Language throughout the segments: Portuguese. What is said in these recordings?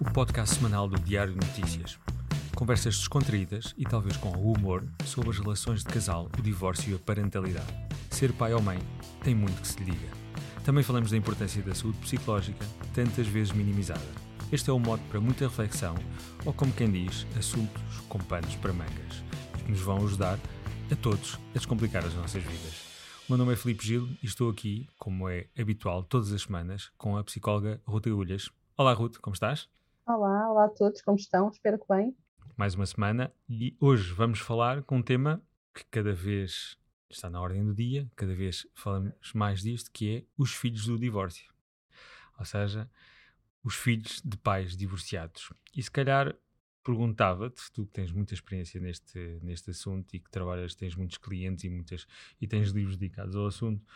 O podcast semanal do Diário de Notícias. Conversas descontraídas e talvez com algum humor sobre as relações de casal, o divórcio e a parentalidade. Ser pai ou mãe tem muito que se lhe diga. Também falamos da importância da saúde psicológica, tantas vezes minimizada. Este é o modo para muita reflexão, ou como quem diz, assuntos com panos para mangas, que nos vão ajudar a todos a descomplicar as nossas vidas. O meu nome é Filipe Gil e estou aqui, como é habitual, todas as semanas, com a psicóloga Ruth Agulhas. Olá, Ruth, como estás? Olá, olá a todos, como estão? Espero que bem. Mais uma semana e hoje vamos falar com um tema que cada vez está na ordem do dia, cada vez falamos mais disto, que é os filhos do divórcio. Ou seja, os filhos de pais divorciados. E se calhar perguntava-te, tu que tens muita experiência neste, neste assunto e que trabalhas, tens muitos clientes e, muitas, e tens livros dedicados ao assunto,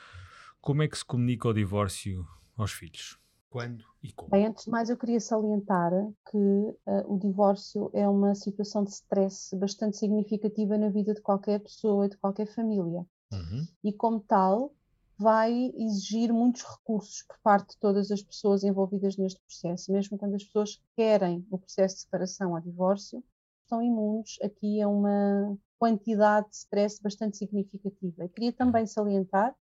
como é que se comunica o divórcio aos filhos? Quando e como? Bem, antes de mais, eu queria salientar que uh, o divórcio é uma situação de stress bastante significativa na vida de qualquer pessoa e de qualquer família. Uhum. E, como tal, vai exigir muitos recursos por parte de todas as pessoas envolvidas neste processo. Mesmo quando as pessoas querem o processo de separação ou divórcio, estão imunes aqui a uma quantidade de stress bastante significativa. Eu queria também salientar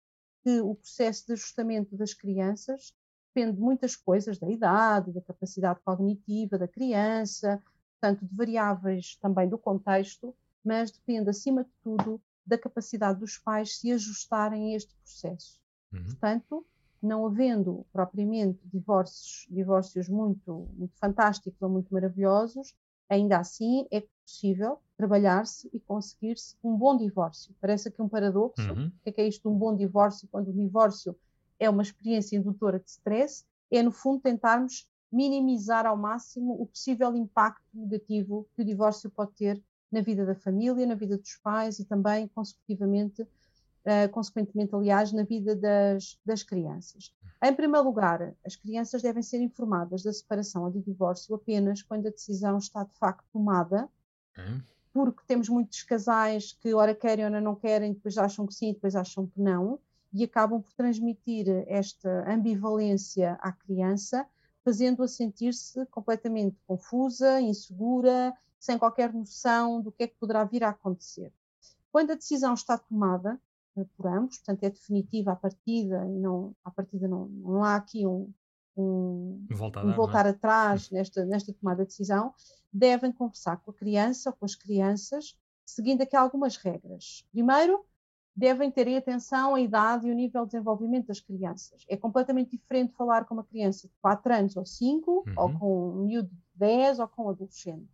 que o processo de ajustamento das crianças depende de muitas coisas, da idade, da capacidade cognitiva da criança, portanto, de variáveis também do contexto, mas depende, acima de tudo, da capacidade dos pais se ajustarem a este processo. Uhum. Portanto, não havendo propriamente divórcios, divórcios muito, muito fantásticos ou muito maravilhosos, ainda assim é possível trabalhar-se e conseguir-se um bom divórcio. Parece aqui um paradoxo. Uhum. O que é, que é isto de um bom divórcio quando o divórcio é uma experiência indutora de stress, é no fundo tentarmos minimizar ao máximo o possível impacto negativo que o divórcio pode ter na vida da família, na vida dos pais e também, consecutivamente, uh, consequentemente, aliás, na vida das, das crianças. Em primeiro lugar, as crianças devem ser informadas da separação ou do divórcio apenas quando a decisão está de facto tomada, Uhum. porque temos muitos casais que ora querem, ora não querem, depois acham que sim, depois acham que não, e acabam por transmitir esta ambivalência à criança, fazendo-a sentir-se completamente confusa, insegura, sem qualquer noção do que é que poderá vir a acontecer. Quando a decisão está tomada eh, por ambos, portanto é definitiva a partida e não, a partida não, não há aqui um, um, Volta a um voltar é? atrás nesta, nesta tomada de decisão, devem conversar com a criança ou com as crianças, seguindo aqui algumas regras. Primeiro, devem ter atenção à idade e o nível de desenvolvimento das crianças. É completamente diferente falar com uma criança de 4 anos ou 5, Uhum. ou com um miúdo de 10, ou com um adolescente.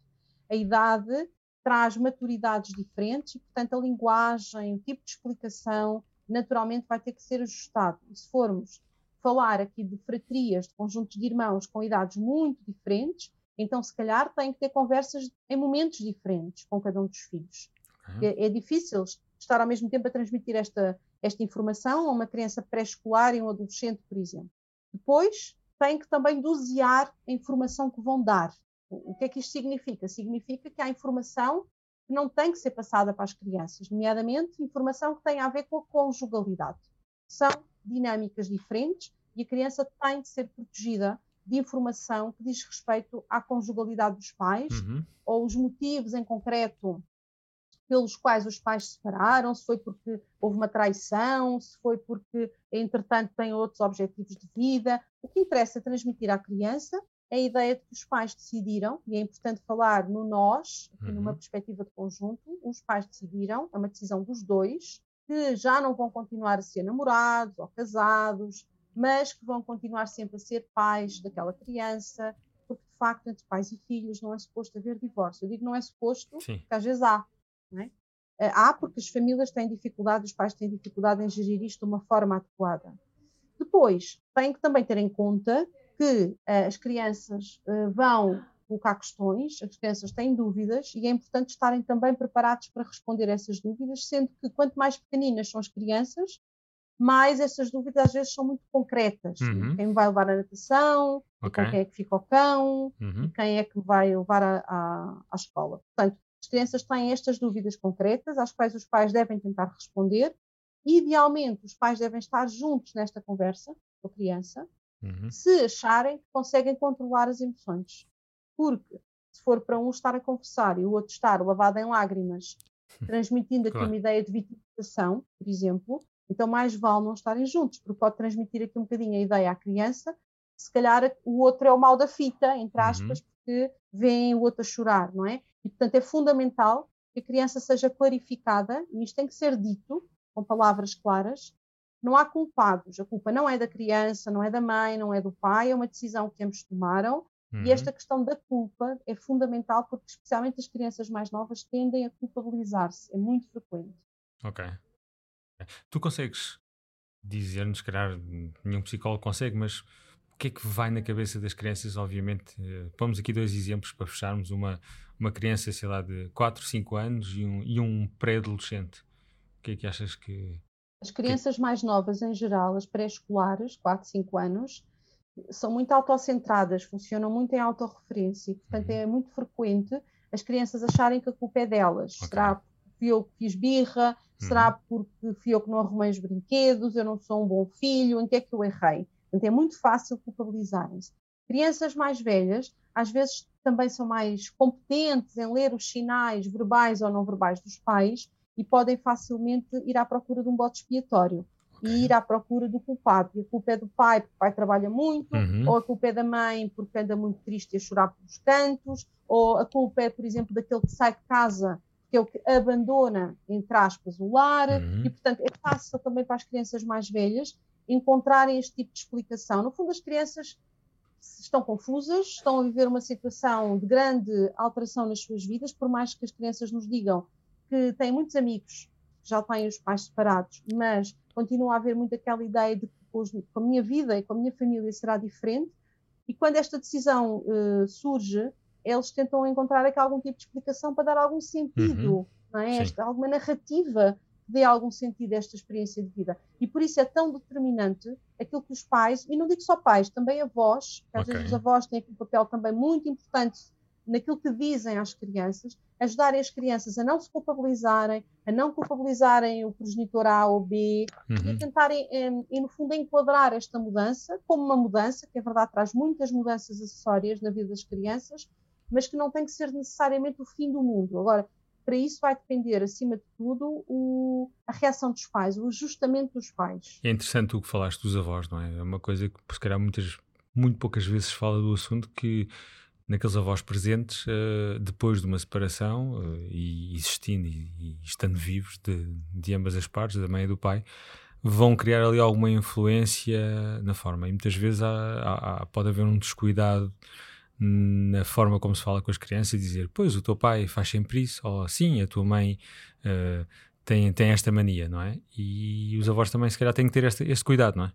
A idade traz maturidades diferentes e, portanto, a linguagem, o tipo de explicação, naturalmente vai ter que ser ajustado. E se formos falar aqui de fratrias, de conjuntos de irmãos com idades muito diferentes, então, se calhar, tem que ter conversas em momentos diferentes com cada um dos filhos. Ok. É, é difícil estar ao mesmo tempo a transmitir esta, esta informação a uma criança pré-escolar e um adolescente, por exemplo. Depois, tem que também dosear a informação que vão dar. O o que é que isto significa? Significa que há informação que não tem que ser passada para as crianças, nomeadamente informação que tem a ver com a conjugalidade. São dinâmicas diferentes e a criança tem de ser protegida de informação que diz respeito à conjugalidade dos pais Uhum. ou os motivos em concreto pelos quais os pais se separaram, se foi porque houve uma traição, se foi porque, entretanto, têm outros objetivos de vida. O que interessa transmitir à criança é a ideia de que os pais decidiram, e é importante falar no nós, aqui Uhum. numa perspectiva de conjunto, os pais decidiram, é uma decisão dos dois, que já não vão continuar a ser namorados ou casados, mas que vão continuar sempre a ser pais daquela criança, porque de facto entre pais e filhos não é suposto haver divórcio. Eu digo não é suposto, Sim. porque às vezes há. É? Há porque as famílias têm dificuldade, os pais têm dificuldade em gerir isto de uma forma adequada. Depois, têm que também ter em conta que eh, as crianças eh, vão colocar questões, as crianças têm dúvidas e é importante estarem também preparados para responder a essas dúvidas, sendo que quanto mais pequeninas são as crianças, mais essas dúvidas às vezes são muito concretas. Uhum. Quem vai levar a natação, e Ok. com quem é que fica o cão, Uhum. quem é que vai levar à escola. Portanto, as crianças têm estas dúvidas concretas, às quais os pais devem tentar responder. Idealmente, os pais devem estar juntos nesta conversa com a criança, uhum. se acharem que conseguem controlar as emoções. Porque se for para um estar a conversar e o outro estar lavado em lágrimas, transmitindo aqui claro. uma ideia de vitimização, por exemplo, então mais vale não estarem juntos, porque pode transmitir aqui um bocadinho a ideia à criança, se calhar o outro é o mal da fita, entre uhum. aspas, uhum. Porque vem o outro a chorar, não é? E portanto é fundamental que a criança seja clarificada, e isto tem que ser dito com palavras claras. Não há culpados, a culpa não é da criança, não é da mãe, não é do pai, é uma decisão que ambos tomaram. Uhum. E esta questão da culpa é fundamental porque, especialmente as crianças mais novas, tendem a culpabilizar-se. É muito frequente. Ok. Tu consegues dizer-nos, se calhar nenhum psicólogo consegue, mas que é que vai na cabeça das crianças? Obviamente, uh, pomos aqui dois exemplos para fecharmos: uma, uma criança, sei lá, de 4, 5 anos e um, e um pré-adolescente. O que é que achas que. As crianças que... mais novas, em geral, as pré-escolares, 4, 5 anos, são muito autocentradas, funcionam muito em autorreferência, portanto uhum. é muito frequente as crianças acharem que a culpa é delas. Okay. Será porque fui eu que fiz birra? Uhum. Será porque fui eu que não arrumei os brinquedos? Eu não sou um bom filho? Em que é que eu errei? Portanto, é muito fácil culpabilizarem-se. Crianças mais velhas, às vezes, também são mais competentes em ler os sinais verbais ou não verbais dos pais e podem facilmente ir à procura de um bote expiatório okay. e ir à procura do culpado. E a culpa é do pai, porque o pai trabalha muito, uhum. ou a culpa é da mãe, porque anda muito triste e a chorar pelos cantos, ou a culpa é, por exemplo, daquele que sai de casa, que é o que abandona, entre aspas, o lar, uhum. e portanto é fácil também para as crianças mais velhas encontrarem este tipo de explicação. No fundo, as crianças estão confusas, estão a viver uma situação de grande alteração nas suas vidas, por mais que as crianças nos digam que têm muitos amigos já têm os pais separados, mas continua a haver muito aquela ideia de que com a minha vida e com a minha família será diferente. E quando esta decisão uh, surge, eles tentam encontrar aqui algum tipo de explicação para dar algum sentido, uhum. é? Esta, alguma narrativa dê algum sentido a esta experiência de vida. E por isso é tão determinante aquilo que os pais, e não digo só pais, também avós, que às okay. vezes os avós têm aqui um papel também muito importante naquilo que dizem às crianças, ajudarem as crianças a não se culpabilizarem, a não culpabilizarem o progenitor A ou B, uhum. e tentarem, e no fundo, enquadrar esta mudança como uma mudança, que é verdade traz muitas mudanças acessórias na vida das crianças, mas que não tem que ser necessariamente o fim do mundo. Agora, para isso vai depender, acima de tudo, o, a reação dos pais, o ajustamento dos pais. É interessante o que falaste dos avós, não é? É uma coisa que, se calhar, muitas, muito poucas vezes fala do assunto que naqueles avós presentes uh, depois de uma separação uh, e existindo e, e, estando vivos de, de ambas as partes, da mãe e do pai, vão criar ali alguma influência na forma. E muitas vezes há, há, pode haver um descuidado na forma como se fala com as crianças e dizer, pois o teu pai faz sempre isso, ou sim, a tua mãe uh, tem, tem esta mania, não é? E os avós também se calhar têm que ter este, este cuidado, não é?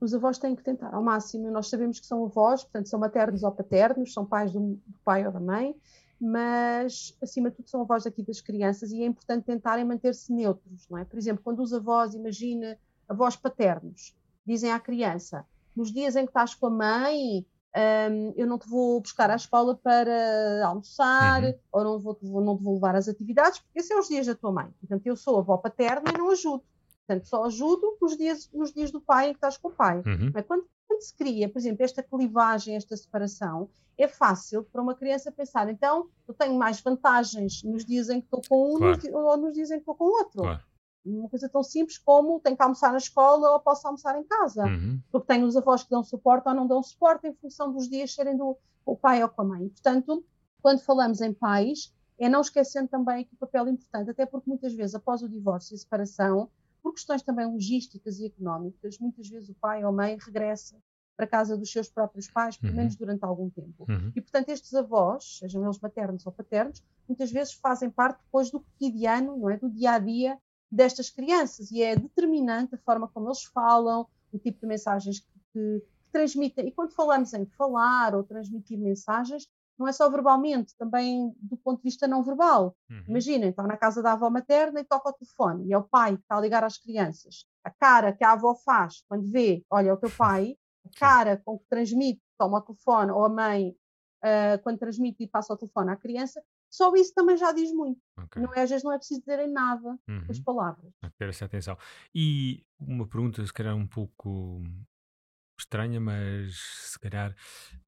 os avós têm que tentar ao máximo. Nós sabemos que são avós, portanto, são maternos ou paternos, são pais do, do pai ou da mãe, mas acima de tudo são avós aqui das crianças e é importante tentarem manter-se neutros, não é? Por exemplo, quando os avós, imagina, avós paternos, dizem à criança: nos dias em que estás com a mãe, um, eu não te vou buscar à escola para almoçar, uhum. ou não, vou, não te vou levar às atividades, porque esses são os dias da tua mãe. Portanto, eu sou avó paterna e não ajudo. Portanto, só ajudo nos dias, nos dias do pai em que estás com o pai. Uhum. Mas quando, quando, se cria, por exemplo, esta clivagem, esta separação, é fácil para uma criança pensar, então eu tenho mais vantagens nos dias em que estou com um claro. ou nos dias em que estou com o outro. Claro. Uma coisa tão simples como tenho que almoçar na escola ou posso almoçar em casa. Uhum. Porque tenho os avós que dão suporte ou não dão suporte em função dos dias serem do o pai ou com a mãe. Portanto, quando falamos em pais, é não esquecendo também que o papel importante, até porque muitas vezes após o divórcio e a separação, por questões também logísticas e económicas, muitas vezes o pai ou a mãe regressa para casa dos seus próprios pais, pelo uhum. menos durante algum tempo. Uhum. E, portanto, estes avós, sejam eles maternos ou paternos, muitas vezes fazem parte depois do cotidiano, não é? do dia a dia destas crianças. E é determinante a forma como eles falam, o tipo de mensagens que, que, que transmitem. E quando falamos em falar ou transmitir mensagens, não é só verbalmente, também do ponto de vista não verbal. Uhum. Imaginem, estão na casa da avó materna e toca o telefone, e é o pai que está a ligar às crianças. A cara que a avó faz quando vê, olha, é o teu pai, a cara com que transmite, toma o telefone, ou a mãe, uh, quando transmite e passa o telefone à criança, só isso também já diz muito. Okay. Não é, às vezes não é preciso dizerem nada uhum. as palavras. Ter essa atenção. E uma pergunta, se calhar um pouco estranha, mas se calhar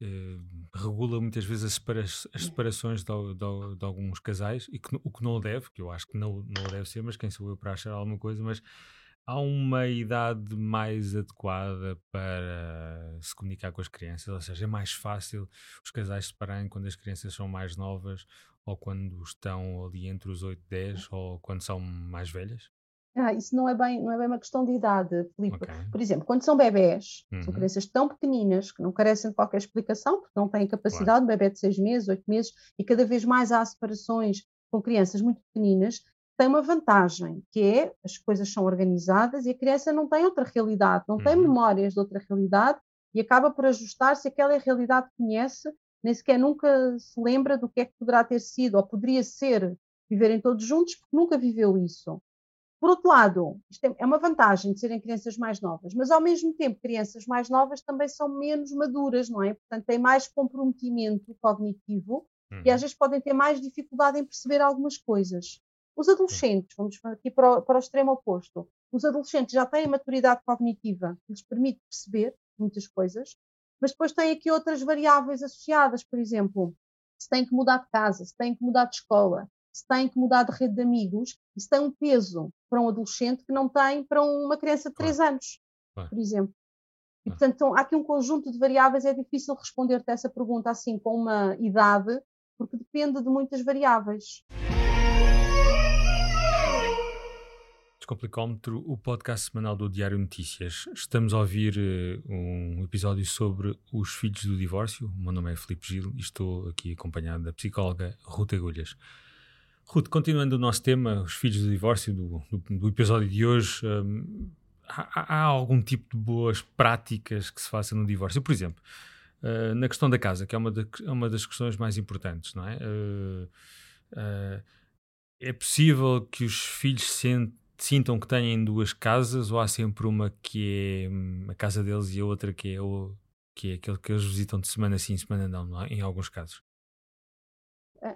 eh, regula muitas vezes as, separa as separações de, de, de, alguns casais, e que, o que não deve, que eu acho que não, não deve ser, mas quem sou eu para achar alguma coisa, mas há uma idade mais adequada para se comunicar com as crianças, ou seja, é mais fácil os casais se separarem quando as crianças são mais novas ou quando estão ali entre os 8 e 10 ou quando são mais velhas? Ah, isso não é bem, não é bem uma questão de idade, Filipe. Okay. Por exemplo, quando são bebés, uhum. são crianças tão pequeninas que não carecem de qualquer explicação, porque não têm capacidade, claro. um bebê de 6 meses, 8 meses, e cada vez mais há separações com crianças muito pequeninas, tem uma vantagem, que é as coisas são organizadas e a criança não tem outra realidade, não uhum. tem memórias de outra realidade e acaba por ajustar-se àquela realidade que conhece, nem sequer nunca se lembra do que é que poderá ter sido ou poderia ser viverem todos juntos, porque nunca viveu isso. Por outro lado, isto é, é uma vantagem de serem crianças mais novas, mas ao mesmo tempo, crianças mais novas também são menos maduras, não é? Portanto, têm mais comprometimento cognitivo uhum. e às vezes podem ter mais dificuldade em perceber algumas coisas. Os adolescentes, vamos aqui para o, para o extremo oposto, os adolescentes já têm maturidade cognitiva que lhes permite perceber muitas coisas, mas depois têm aqui outras variáveis associadas, por exemplo, se têm que mudar de casa, se têm que mudar de escola, se têm que mudar de rede de amigos, isso tem um peso para um adolescente que não tem para uma criança de 3 claro. anos, por exemplo. E, portanto, então, há aqui um conjunto de variáveis, é difícil responder-te essa pergunta assim com uma idade, porque depende de muitas variáveis. Descomplicómetro, o podcast semanal do Diário Notícias. Estamos a ouvir uh, um episódio sobre os filhos do divórcio. O meu nome é Filipe Gil e estou aqui acompanhado da psicóloga Ruth Agulhas. Ruth, continuando o nosso tema, os filhos do divórcio, do, do, do episódio de hoje, um, há, há, algum tipo de boas práticas que se façam no divórcio? Por exemplo, uh, na questão da casa, que é uma, é uma das questões mais importantes, não é? Uh, é possível que os filhos sentem sintam que têm duas casas ou há sempre uma que é hum, a casa deles e a outra que é, o, que é aquele que eles visitam de semana sim, semana não, não é? em alguns casos?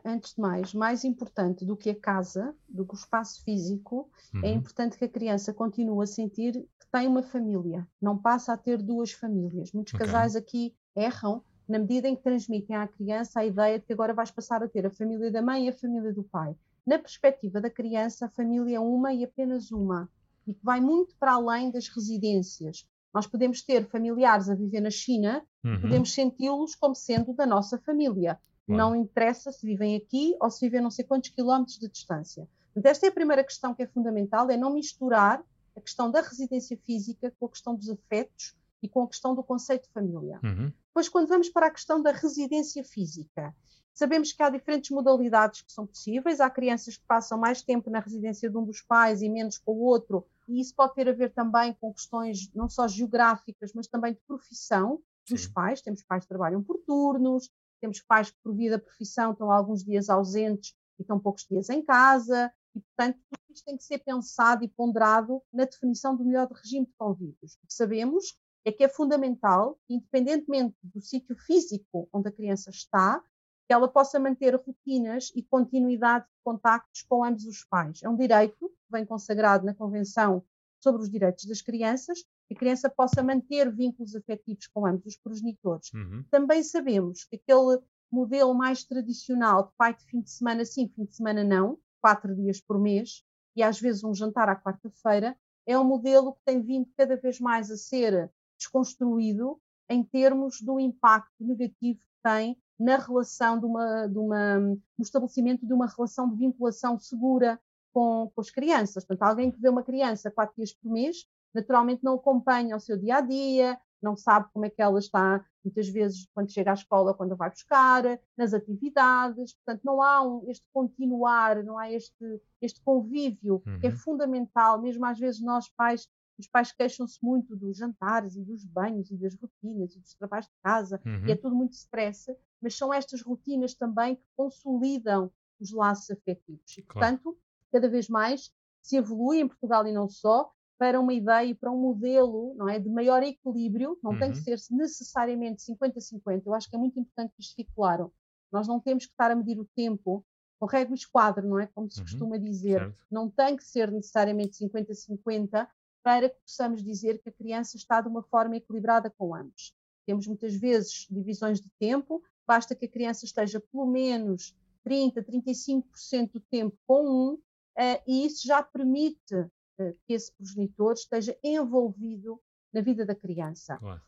Antes de mais, mais importante do que a casa, do que o espaço físico, é uhum. é importante que a criança continue a sentir que tem uma família, não passa a ter duas famílias. Muitos okay. casais aqui erram na medida em que transmitem à criança a ideia de que agora vais passar a ter a família da mãe e a família do pai na perspectiva da criança, a família é uma e apenas uma, e que vai muito para além das residências. Nós podemos ter familiares a viver na China, uhum. podemos senti-los como sendo da nossa família. Não interessa se vivem aqui ou se vivem não sei quantos quilómetros de distância. Portanto, esta é a primeira questão que é fundamental, é não misturar a questão da residência física com a questão dos afetos e com a questão do conceito de família. Uhum. Depois, quando vamos para a questão da residência física, Sabemos que há diferentes modalidades que são possíveis. Há crianças que passam mais tempo na residência de um dos pais e menos com o outro, e isso pode ter a ver também com questões não só geográficas, mas também de profissão dos Sim. pais. Temos pais que trabalham por turnos, temos pais que, por via da profissão, estão alguns dias ausentes e estão poucos dias em casa, e, portanto, tudo isto tem que ser pensado e ponderado na definição do melhor regime de convívios. O que sabemos é que é fundamental, independentemente do sítio físico onde a criança está, que ela possa manter rotinas e continuidade de contactos com ambos os pais. É um direito que vem consagrado na Convenção sobre os Direitos das Crianças, que a criança possa manter vínculos afetivos com ambos os progenitores. Uhum. Também sabemos que aquele modelo mais tradicional de pai de fim de semana sim, fim de semana não, quatro dias por mês, e às vezes um jantar à quarta-feira, é um modelo que tem vindo cada vez mais a ser desconstruído em termos do impacto negativo que tem na relação de uma, de uma, no estabelecimento de uma relação de vinculação segura com, com as crianças. Portanto, alguém que vê uma criança quatro dias por mês, naturalmente não acompanha o seu dia a dia, não sabe como é que ela está, muitas vezes, quando chega à escola, quando vai buscar, nas atividades. Portanto, não há um, este continuar, não há este, este convívio uhum. que é uhum. fundamental. Mesmo às vezes, nós pais os pais queixam-se muito dos jantares e dos banhos e das rotinas e dos trabalhos de casa, uhum. e é tudo muito stress, mas são estas rotinas também que consolidam os laços afetivos. E, claro. portanto, cada vez mais se evolui em Portugal e não só para uma ideia e para um modelo não é, de maior equilíbrio, não uhum. tem que uhum. ser necessariamente 50-50. Eu acho que é muito importante que isto fique claro. Nós não temos que estar a medir o tempo com régua e esquadro, não é? Como se uhum. costuma dizer. Certo. Não tem que ser necessariamente 50-50, para que possamos dizer que a criança está de uma forma equilibrada com ambos. Temos muitas vezes divisões de tempo, basta que a criança esteja pelo menos 30, 35% do tempo com um, uh, e isso já permite uh, que esse progenitor esteja envolvido na vida da criança. Claro,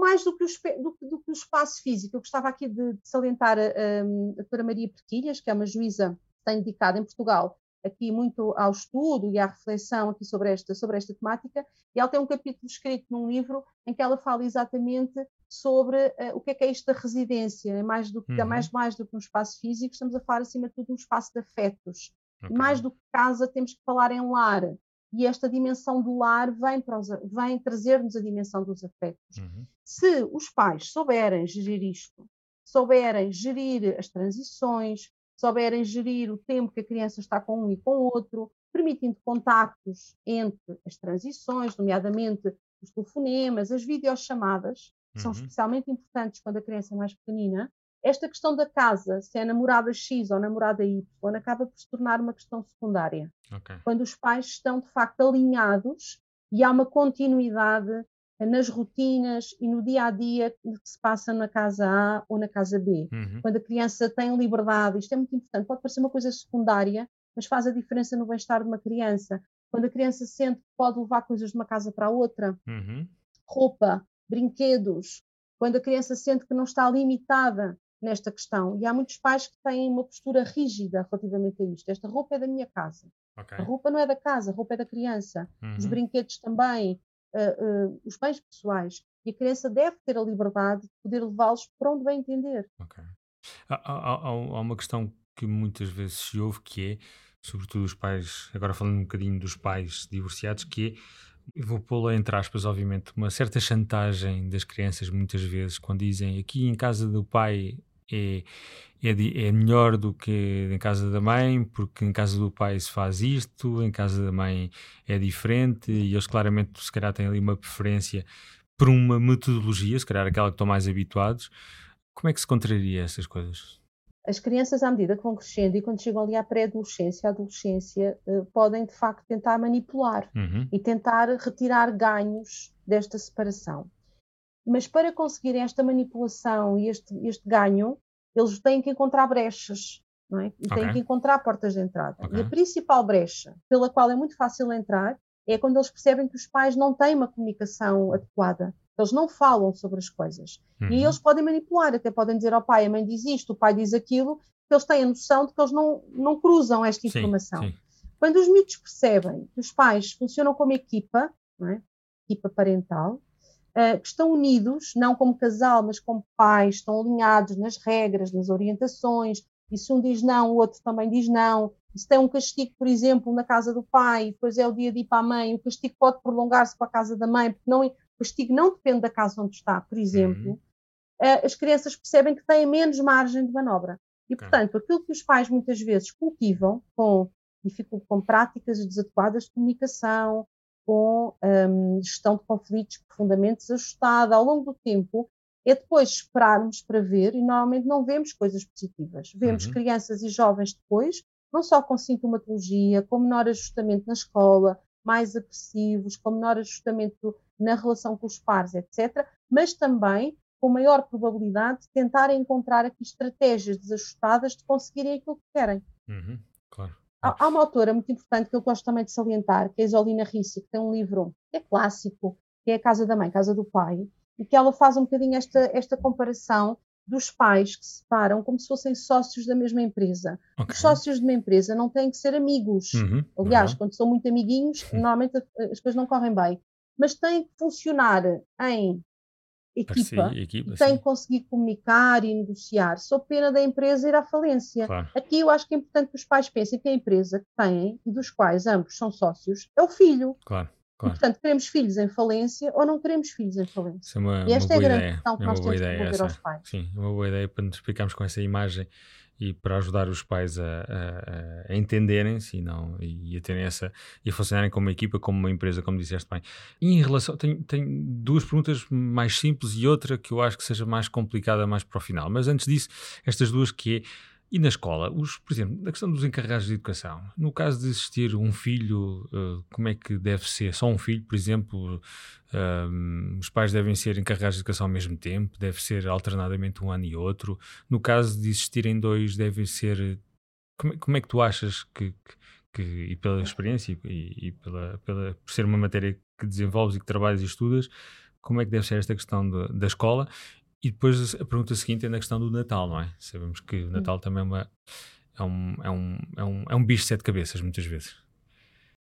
Mais do que, o, do, do que, o, espaço físico, eu gostava aqui de, de salientar a, a, a doutora Maria Perquilhas, que é uma juíza que tem dedicado em Portugal aqui muito ao estudo e à reflexão aqui sobre esta, sobre esta temática, e ela tem um capítulo escrito num livro em que ela fala exatamente sobre uh, o que é que é isto da residência, é mais do, uhum. mais, mais do que um espaço físico, estamos a falar acima de tudo um espaço de afetos. Okay. Mais do que casa, temos que falar em lar, e esta dimensão do lar vem, vem trazer-nos a dimensão dos afetos. Uhum. Se os pais souberem gerir isto, souberem gerir as transições, souberem gerir o tempo que a criança está com um e com o outro, permitindo contactos entre as transições, nomeadamente os telefonemas, as videochamadas, que uhum. são especialmente importantes quando a criança é mais pequenina. Esta questão da casa, se é namorada X ou namorada Y, acaba por se tornar uma questão secundária. Okay. Quando os pais estão, de facto, alinhados e há uma continuidade nas rotinas e no dia a dia que se passa na casa A ou na casa B. Uhum. Quando a criança tem liberdade, isto é muito importante, pode parecer uma coisa secundária, mas faz a diferença no bem-estar de uma criança. Quando a criança sente que pode levar coisas de uma casa para outra, uhum. roupa, brinquedos, quando a criança sente que não está limitada nesta questão. E há muitos pais que têm uma postura rígida relativamente a isto. Esta roupa é da minha casa. Okay. A roupa não é da casa, a roupa é da criança. Uhum. Os brinquedos também uh, uh, os bens pessoais. E a criança deve ter a liberdade de poder levá-los para onde bem entender. Ok. Há, há, há, uma questão que muitas vezes se ouve que é, sobretudo os pais, agora falando um bocadinho dos pais divorciados, que é, vou pô-la entre aspas, obviamente, uma certa chantagem das crianças muitas vezes quando dizem aqui em casa do pai é, é, é, melhor do que em casa da mãe, porque em casa do pai se faz isto, em casa da mãe é diferente, e eles claramente, se calhar, têm ali uma preferência por uma metodologia, se calhar aquela que estão mais habituados. Como é que se contraria essas coisas? As crianças, à medida que vão crescendo e quando chegam ali à pré-adolescência, adolescência, eh, podem de facto tentar manipular uhum. e tentar retirar ganhos desta separação. Mas para conseguirem esta manipulação e este, este ganho, eles têm que encontrar brechas, é? E okay. têm que encontrar portas de entrada. Okay. E a principal brecha pela qual é muito fácil entrar é quando eles percebem que os pais não têm uma comunicação adequada. Eles não falam sobre as coisas. Uhum. E eles podem manipular, até podem dizer ao pai, a mãe diz isto, o pai diz aquilo, que eles têm a noção de que eles não, não cruzam esta informação. Sim, sim. Quando os mitos percebem que os pais funcionam como equipa, é? equipa parental, uh, que estão unidos, não como casal, mas como pais, estão alinhados nas regras, nas orientações, e se um diz não, o outro também diz não. E se tem um castigo, por exemplo, na casa do pai, depois é o dia de ir para a mãe, o castigo pode prolongar-se para a casa da mãe, porque não, o castigo não depende da casa onde está, por exemplo. Uhum. Uh, as crianças percebem que têm menos margem de manobra. E, portanto, aquilo que os pais muitas vezes cultivam com, com práticas desadequadas de comunicação, com um, gestão de conflitos profundamente desajustada ao longo do tempo, é depois esperarmos para ver, e normalmente não vemos coisas positivas. Vemos uhum. crianças e jovens depois, não só com sintomatologia, com menor ajustamento na escola, mais agressivos, com menor ajustamento na relação com os pares, etc., mas também com maior probabilidade de tentarem encontrar aqui estratégias desajustadas de conseguirem aquilo que querem. Uhum. Claro. Há, há, uma autora muito importante que eu gosto também de salientar, que é a Isolina Rissi, que tem um livro que é clássico, que é A Casa da Mãe, Casa do Pai, e que ela faz um bocadinho esta, esta comparação dos pais que se separam como se fossem sócios da mesma empresa. Okay. Os sócios de uma empresa não têm que ser amigos. Uhum. Aliás, uhum. quando são muito amiguinhos, uhum. normalmente as coisas não correm bem. Mas têm que funcionar em equipa, equipa e tem que conseguir comunicar e negociar, sob pena da empresa ir à falência. Claro. Aqui eu acho que é importante que os pais pensem que a empresa que têm e dos quais ambos são sócios é o filho. Claro. Claro. Portanto, queremos filhos em falência ou não queremos filhos em falência? É uma, e esta é a grande ideia. questão que é nós temos que devolver aos pais. Sim, uma boa ideia para nos explicarmos com essa imagem e para ajudar os pais a, a, a entenderem-se e, não, e a terem essa e a funcionarem como uma equipa, como uma empresa, como disseste bem. E em relação, tenho, tenho duas perguntas mais simples e outra que eu acho que seja mais complicada mais para o final. Mas antes disso, estas duas que é E na escola, os, por exemplo, na questão dos encarregados de educação, no caso de existir um filho, uh, como é que deve ser? Só um filho, por exemplo, uh, os pais devem ser encarregados de educação ao mesmo tempo, deve ser alternadamente um ano e outro. No caso de existirem dois, devem ser. Como, como é que tu achas que, que, que e pela experiência e, e, pela, pela, por ser uma matéria que desenvolves e que trabalhas e estudas, como é que deve ser esta questão de, da escola e depois a pergunta seguinte é na questão do Natal, não é? Sabemos que o Natal também é, uma, é, um, é, um, é, um, é um bicho de sete cabeças, muitas vezes.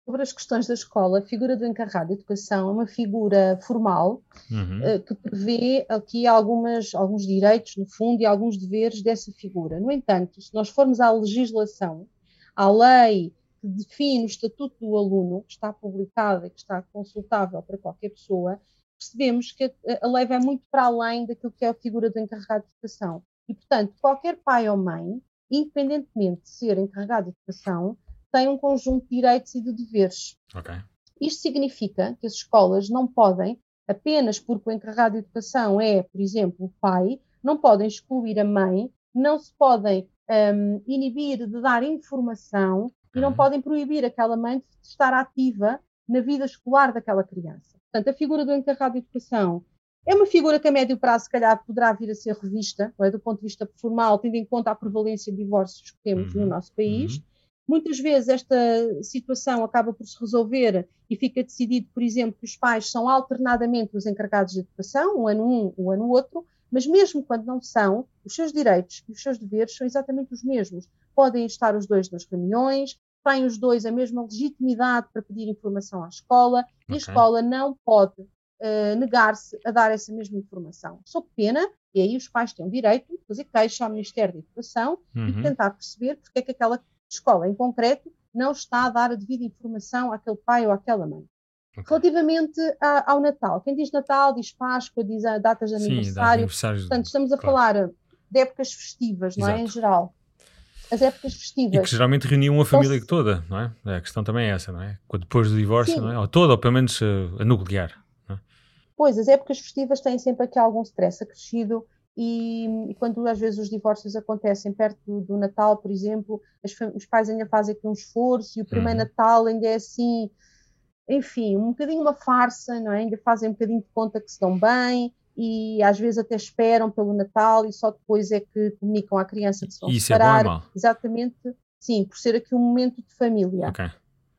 Sobre as questões da escola, a figura do encarregado de educação é uma figura formal uhum. uh, que prevê aqui algumas, alguns direitos, no fundo, e alguns deveres dessa figura. No entanto, se nós formos à legislação, à lei que define o estatuto do aluno, que está publicada e que está consultável para qualquer pessoa, percebemos que a lei vai muito para além daquilo que é a figura do encarregado de educação. E, portanto, qualquer pai ou mãe, independentemente de ser encarregado de educação, tem um conjunto de direitos e de deveres. Okay. Isto significa que as escolas não podem, apenas porque o encarregado de educação é, por exemplo, o pai, não podem excluir a mãe, não se podem um, inibir de dar informação e não podem proibir aquela mãe de estar ativa na vida escolar daquela criança. Portanto, a figura do encarregado de educação é uma figura que a médio prazo, se calhar, poderá vir a ser revista, é? do ponto de vista formal, tendo em conta a prevalência de divórcios que temos uhum. no nosso país. Uhum. Muitas vezes esta situação acaba por se resolver e fica decidido, por exemplo, que os pais são alternadamente os encarregados de educação, um ano um, um ano outro, mas mesmo quando não são, os seus direitos e os seus deveres são exatamente os mesmos. Podem estar os dois nas reuniões, têm os dois a mesma legitimidade para pedir informação à escola okay. e a escola não pode uh, negar-se a dar essa mesma informação. Sob pena, e aí os pais têm o direito de fazer queixa ao Ministério da Educação uhum. e tentar perceber porque é que aquela escola em concreto não está a dar a devida informação àquele pai ou àquela mãe. Okay. Relativamente a, ao Natal, quem diz Natal diz Páscoa, diz datas de Sim, aniversário. Portanto, estamos a claro. falar de épocas festivas, não é? Em geral as épocas festivas. E que geralmente reuniam a família toda, não é? A questão também é essa, não é? Depois do divórcio, Sim. não é? Ou toda, ou pelo menos a, a nuclear. É? Pois, as épocas festivas têm sempre aqui algum stress acrescido e, e, quando às vezes os divórcios acontecem perto do, do Natal, por exemplo, os pais ainda fazem aqui um esforço e o primeiro uhum. Natal ainda é assim, enfim, um bocadinho uma farsa, não é? Ainda fazem um bocadinho de conta que se dão bem e às vezes até esperam pelo Natal e só depois é que comunicam à criança que se vão Isso separar. É bom, Exatamente, sim, por ser aqui um momento de família. Okay.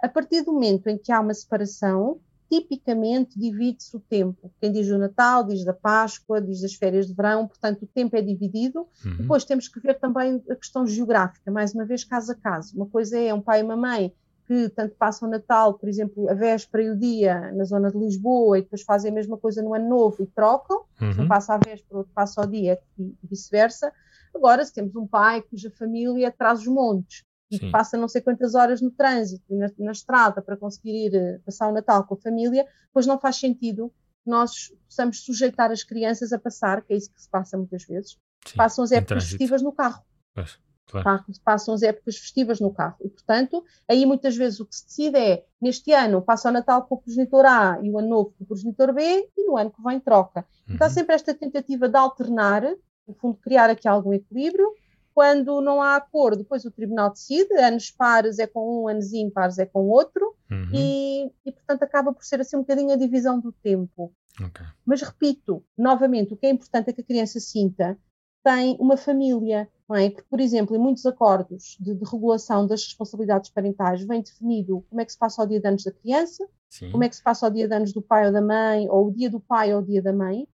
A partir do momento em que há uma separação, tipicamente divide-se o tempo. Quem diz o Natal, diz da Páscoa, diz das férias de verão, portanto o tempo é dividido. Uhum. Depois temos que ver também a questão geográfica, mais uma vez caso a caso. Uma coisa é um pai e uma mãe que tanto passam o Natal, por exemplo, a véspera e o dia na zona de Lisboa e depois fazem a mesma coisa no Ano Novo e trocam, uhum. um passa a véspera, outro passa ao dia e vice-versa. Agora, se temos um pai cuja família traz os montes e que passa não sei quantas horas no trânsito na, na, estrada para conseguir ir eh, passar o Natal com a família, pois não faz sentido que nós possamos sujeitar as crianças a passar, que é isso que se passa muitas vezes, Sim. passam as épocas festivas no carro. Pois. Claro. Passam as épocas festivas no carro. E, portanto, aí muitas vezes o que se decide é, neste ano passa o Natal com o progenitor A e o ano novo com o progenitor B e no ano que vem troca. Uhum. Então, há sempre esta tentativa de alternar, no fundo, criar aqui algum equilíbrio. Quando não há acordo, depois o tribunal decide, anos pares é com um, anos ímpares é com outro, uhum. e, e, portanto acaba por ser assim um bocadinho a divisão do tempo. Okay. Mas repito, novamente, o que é importante é que a criança sinta tem uma família, não é? Porque, por exemplo, em muitos acordos de, de, regulação das responsabilidades parentais vem definido como é que se passa o dia de anos da criança, Sim. como é que se passa o dia de anos do pai ou da mãe, ou o dia do pai ou o dia da mãe,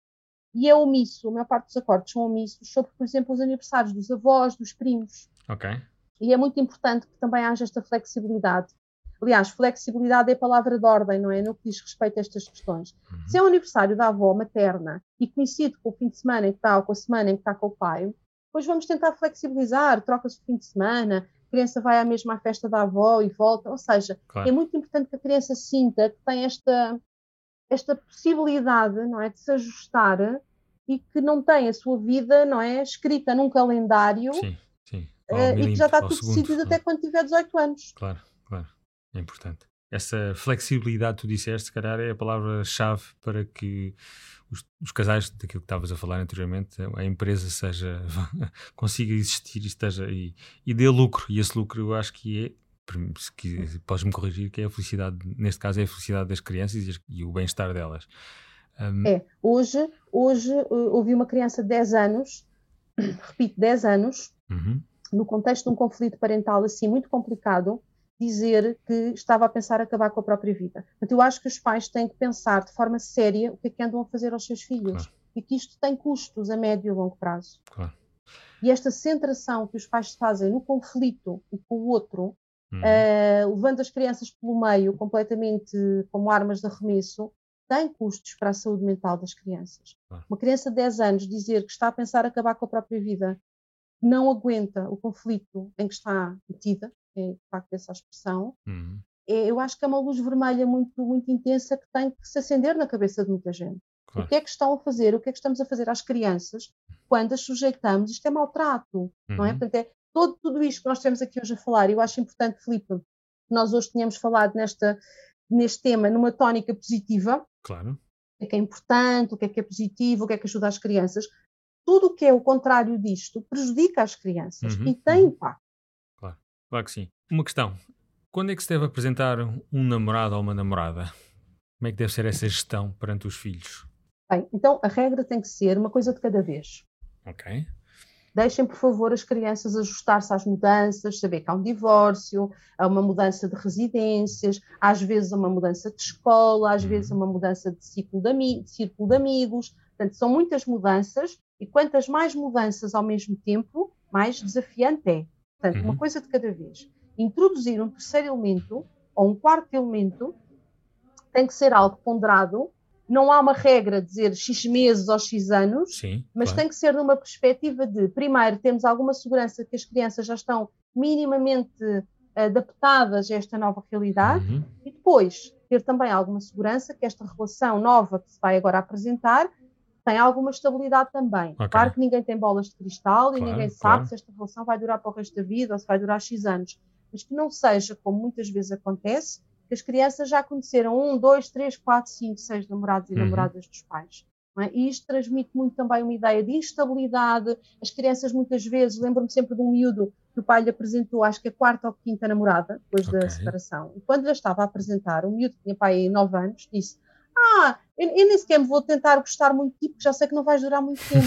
e é omisso, a maior parte dos acordos são omissos sobre, por exemplo, os aniversários dos avós, dos primos. Ok. E é muito importante que também haja esta flexibilidade. Aliás, flexibilidade é a palavra de ordem, não é? No que diz respeito a estas questões. Uhum. Se é o aniversário da avó materna e coincide com o fim de semana em que está ou com a semana em que está com o pai, depois vamos tentar flexibilizar, troca-se o fim de semana, a criança vai à mesma festa da avó e volta. Ou seja, claro. é muito importante que a criança sinta que tem esta, esta possibilidade, não é? De se ajustar e que não tem a sua vida, não é? Escrita num calendário. Sim, sim. Uh, e que já está tudo segundo, decidido até quando tiver 18 anos. Claro, claro. É importante. essa flexibilidade, tu disseste, se calhar é a palavra-chave para que os, os, casais, daquilo que estavas a falar anteriormente, a empresa seja, consiga existir e, esteja, e, e dê lucro. E esse lucro eu acho que é que podes-me corrigir, que é a felicidade, neste caso é a felicidade das crianças e, o bem-estar delas. Um... É, hoje, hoje ouvi eh, uma criança de 10 anos, repito, 10 anos, uhum. no contexto de um conflito parental assim muito complicado, dizer que estava a pensar acabar com a própria vida. Portanto, eu acho que os pais têm que pensar de forma séria o que é que andam a fazer aos seus filhos claro. e que isto tem custos a médio e longo prazo. Claro. E esta centração que os pais fazem no conflito e com o outro, uhum. uh, levando as crianças pelo meio completamente como armas de arremesso, tem custos para a saúde mental das crianças. Claro. Uma criança de 10 anos dizer que está a pensar acabar com a própria vida, não aguenta o conflito em que está metida, é de facto essa expressão, uhum. é, eu acho que é uma luz vermelha muito, muito intensa que tem que se acender na cabeça de muita gente. Claro. O que é que estão a fazer? O que é que estamos a fazer às crianças quando as sujeitamos? Isto é maltrato, uhum. não é? Uhum. Portanto, é todo, tudo isto que nós temos aqui hoje a falar. Eu acho importante, Filipe, que nós hoje tenhamos falado nesta, neste tema numa tónica positiva. Claro. O que é, é importante, o que é que é positivo, o que é que ajuda as crianças. Tudo o que é o contrário disto prejudica as crianças uhum. e tem uhum. impacto. Claro que sim. Uma questão. Quando é que se deve apresentar um namorado ou uma namorada? Como é que deve ser essa gestão perante os filhos? Bem, então a regra tem que ser uma coisa de cada vez. Ok. Deixem, por favor, as crianças ajustar-se às mudanças, saber que há um divórcio, há uma mudança de residências, às vezes uma mudança de escola, às uhum. vezes uma mudança de círculo de, de círculo de amigos. Portanto, são muitas mudanças e quantas mais mudanças ao mesmo tempo, mais desafiante é. Portanto, uhum. uma coisa de cada vez. Introduzir um terceiro elemento ou um quarto elemento tem que ser algo ponderado. Não há uma regra de dizer X meses ou X anos, Sim, mas claro. tem que ser numa perspectiva de, primeiro, temos alguma segurança que as crianças já estão minimamente adaptadas a esta nova realidade uhum. e depois ter também alguma segurança que esta relação nova que se vai agora apresentar tem alguma estabilidade também. Okay. Claro que ninguém tem bolas de cristal claro, e ninguém sabe claro. se esta relação vai durar para o resto da vida ou se vai durar X anos. Mas que não seja, como muitas vezes acontece, que as crianças já conheceram um, dois, três, quatro, cinco, seis namorados e uhum. namoradas dos pais. É? E isto transmite muito também uma ideia de instabilidade. As crianças, muitas vezes, lembro-me sempre de um miúdo que o pai lhe apresentou, acho que a quarta ou quinta namorada, depois okay. da separação. E quando lhe estava a apresentar, o miúdo que tinha pai nove anos, disse: Ah, eu, eu nem sequer me vou tentar gostar muito de ti, porque já sei que não vais durar muito tempo.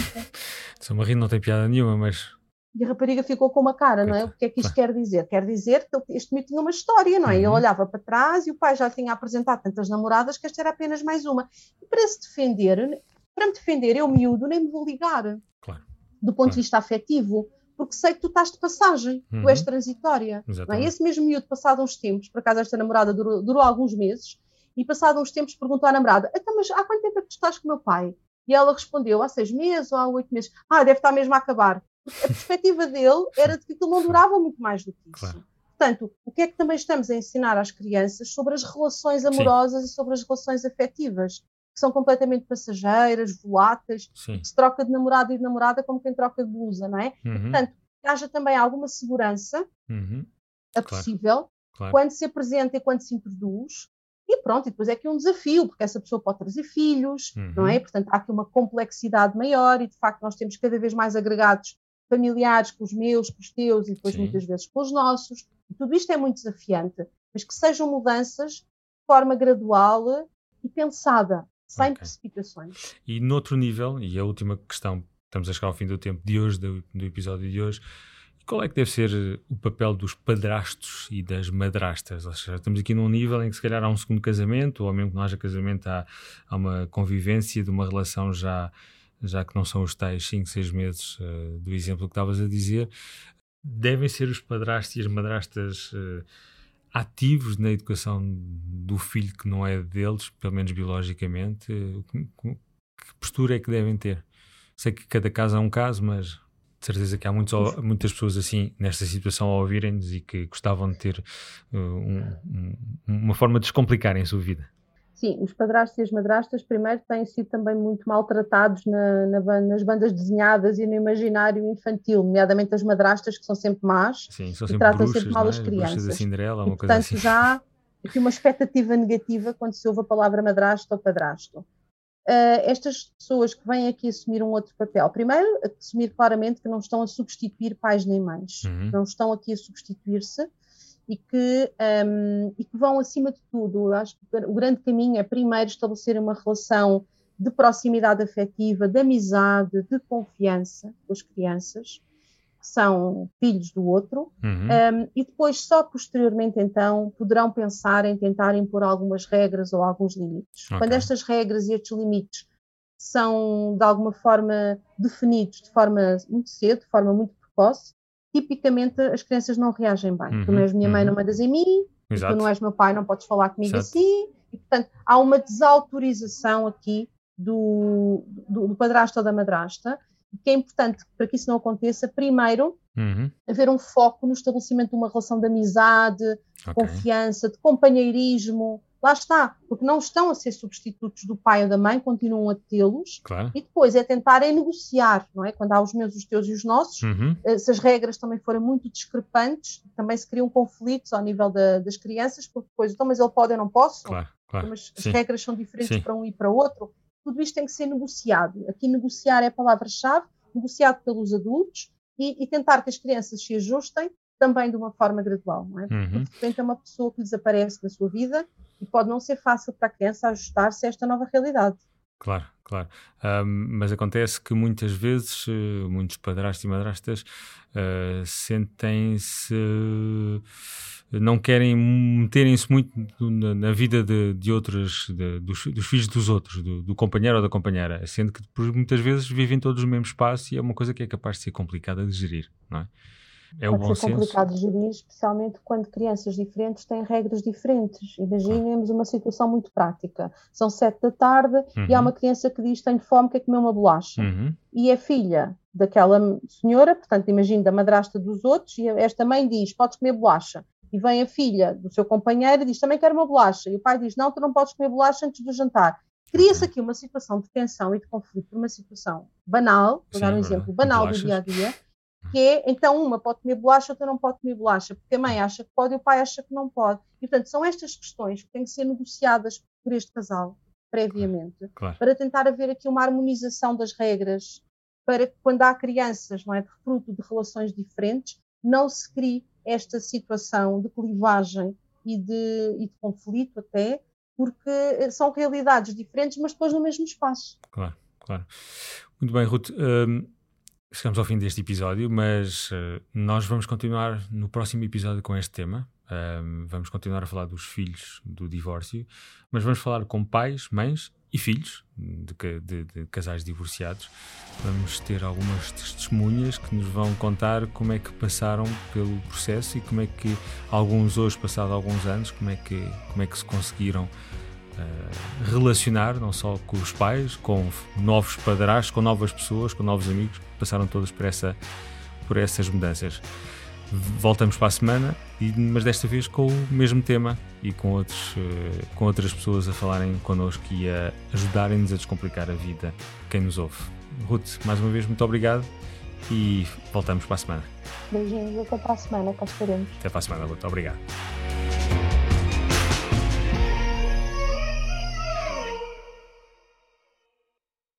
Sou uma não tem piada nenhuma, mas. E a rapariga ficou com uma cara, não é? O que é que isto quer dizer? Quer dizer que este miúdo tinha uma história, não é? Uhum. Ele olhava para trás e o pai já tinha apresentado tantas namoradas que esta era apenas mais uma. E para se defender, para me defender, eu miúdo, nem me vou ligar. Claro. Do ponto claro. de vista afetivo porque sei que tu estás de passagem, uhum. tu és transitória. Não é? Esse mesmo miúdo, passado uns tempos, por acaso esta namorada durou, durou alguns meses, e passado uns tempos perguntou à namorada: então, mas há quanto tempo é que tu estás com o meu pai? E ela respondeu: há seis meses ou há oito meses. Ah, deve estar mesmo a acabar. A perspectiva dele era de que aquilo não durava muito mais do que isso. Claro. Portanto, o que é que também estamos a ensinar às crianças sobre as relações amorosas Sim. e sobre as relações afetivas? Que são completamente passageiras, voláteis, Sim. que se troca de namorado e de namorada como quem troca de blusa, não é? Uhum. Portanto, que haja também alguma segurança uhum. a possível claro. Claro. quando se apresenta e quando se introduz, e pronto, e depois é que é um desafio, porque essa pessoa pode trazer filhos, uhum. não é? Portanto, há aqui uma complexidade maior e, de facto, nós temos cada vez mais agregados familiares com os meus, com os teus e depois Sim. muitas vezes com os nossos. E tudo isto é muito desafiante, mas que sejam mudanças de forma gradual e pensada, sem okay. precipitações. E noutro nível, e a última questão, estamos a chegar ao fim do tempo de hoje, do, do episódio de hoje, qual é que deve ser eh, o papel dos padrastos e das madrastas? Ou seja, estamos aqui num nível em que se calhar há um segundo casamento, ou mesmo que não haja casamento, há, há uma convivência de uma relação já, já que não são os tais 5, 6 meses uh, do exemplo que estavas a dizer. Devem ser os padrastos e as madrastas uh, ativos na educação do filho que não é deles, pelo menos biologicamente? Uh, que, que postura é que devem ter? Sei que cada caso é um caso, mas certeza que há muitos, muitas pessoas assim nesta situação a ouvirem-nos e que gostavam de ter uh, um, um, uma forma de descomplicarem a sua vida. Sim, os padrastos e as madrastas, primeiro, têm sido também muito maltratados na, na, nas bandas desenhadas e no imaginário infantil, nomeadamente as madrastas, que são sempre más Sim, são sempre e tratam bruxas, sempre mal as é? crianças. da Cinderela, uma e, coisa portanto, assim. já aqui uma expectativa negativa quando se ouve a palavra madrasto ou padrasto. Uh, estas pessoas que vêm aqui assumir um outro papel, primeiro, assumir claramente que não estão a substituir pais nem mães, uhum. não estão aqui a substituir-se e que, um, e que vão, acima de tudo, acho que o grande caminho é primeiro estabelecer uma relação de proximidade afetiva, de amizade, de confiança com as crianças, são filhos do outro, uhum. um, e depois, só posteriormente, então, poderão pensar em tentar impor algumas regras ou alguns limites. Okay. Quando estas regras e estes limites são, de alguma forma, definidos de forma muito cedo, de forma muito precoce, tipicamente as crianças não reagem bem. Uhum. Tu não és minha mãe, uhum. não mandas em mim, tu não és meu pai, não podes falar comigo Exato. assim. E, portanto, há uma desautorização aqui do, do, do padrasto ou da madrasta, que é importante para que isso não aconteça, primeiro, uhum. haver um foco no estabelecimento de uma relação de amizade, okay. confiança, de companheirismo. Lá está, porque não estão a ser substitutos do pai ou da mãe, continuam a tê-los. Claro. E depois é tentarem negociar, não é? Quando há os meus, os teus e os nossos, uhum. Eh, se as regras também forem muito discrepantes, também se criam conflitos ao nível da, das crianças, porque depois, então, mas ele pode, eu não posso. Claro, claro. Mas as regras são diferentes Sim. para um e para outro tudo isto tem que ser negociado. Aqui negociar é a palavra-chave, negociado pelos adultos e, e, tentar que as crianças se ajustem também de uma forma gradual, não é? Porque uhum. de repente é uma pessoa que desaparece da sua vida e pode não ser fácil para a criança ajustar-se a esta nova realidade. Claro, claro. Um, mas acontece que muitas vezes uh, muitos padrastos e madrastas uh, sentem-se. Não querem meterem-se muito na, vida de, de outras, de, dos, dos, filhos dos outros, do, do, companheiro ou da companheira, sendo que muitas vezes vivem todos no mesmo espaço e é uma coisa que é capaz de ser complicada de gerir, não é? É Pode o bom ser complicado de gerir, especialmente quando crianças diferentes têm regras diferentes. Imaginemos uma situação muito prática. São sete da tarde uhum. e há uhum. uma criança que diz tenho fome, quer comer uma bolacha. Uhum. E é filha daquela senhora, portanto, imagino da madrasta dos outros, e esta mãe diz, podes comer bolacha e vem a filha do seu companheiro e diz também quero uma bolacha. E o pai diz: Não, tu não podes comer bolacha antes do jantar. Cria-se aqui uma situação de tensão e de conflito, uma situação banal, vou dar um exemplo banal bolachas. do dia a dia, que é então uma pode comer bolacha, outra não pode comer bolacha, porque a mãe acha que pode e o pai acha que não pode. E portanto, são estas questões que têm que ser negociadas por este casal previamente, claro. para tentar haver aqui uma harmonização das regras, para que quando há crianças, não é, de fruto de relações diferentes, não se crie esta situação de clivagem e de, e de conflito até, porque são realidades diferentes, mas depois no mesmo espaço. Claro, claro. Muito bem, Ruth. Um, chegamos ao fim deste episódio, mas uh, nós vamos continuar no próximo episódio com este tema. Um, vamos continuar a falar dos filhos do divórcio, mas vamos falar com pais, mães e filhos de, de, de, casais divorciados. Vamos ter algumas testemunhas que nos vão contar como é que passaram pelo processo e como é que alguns hoje, passado alguns anos, como é que, como é que se conseguiram uh, relacionar, não só com os pais, com novos padrastos, com novas pessoas, com novos amigos, passaram todos por, essa, por essas mudanças. Voltamos para a semana, mas desta vez com o mesmo tema e com, outros, eh, com outras pessoas a falarem connosco e a ajudarem-nos a descomplicar a vida quem nos ouve. Ruth, mais uma vez, muito obrigado e voltamos para a semana. Beijinhos, até para a semana, cá estaremos. Até para a semana, Ruth. Obrigado.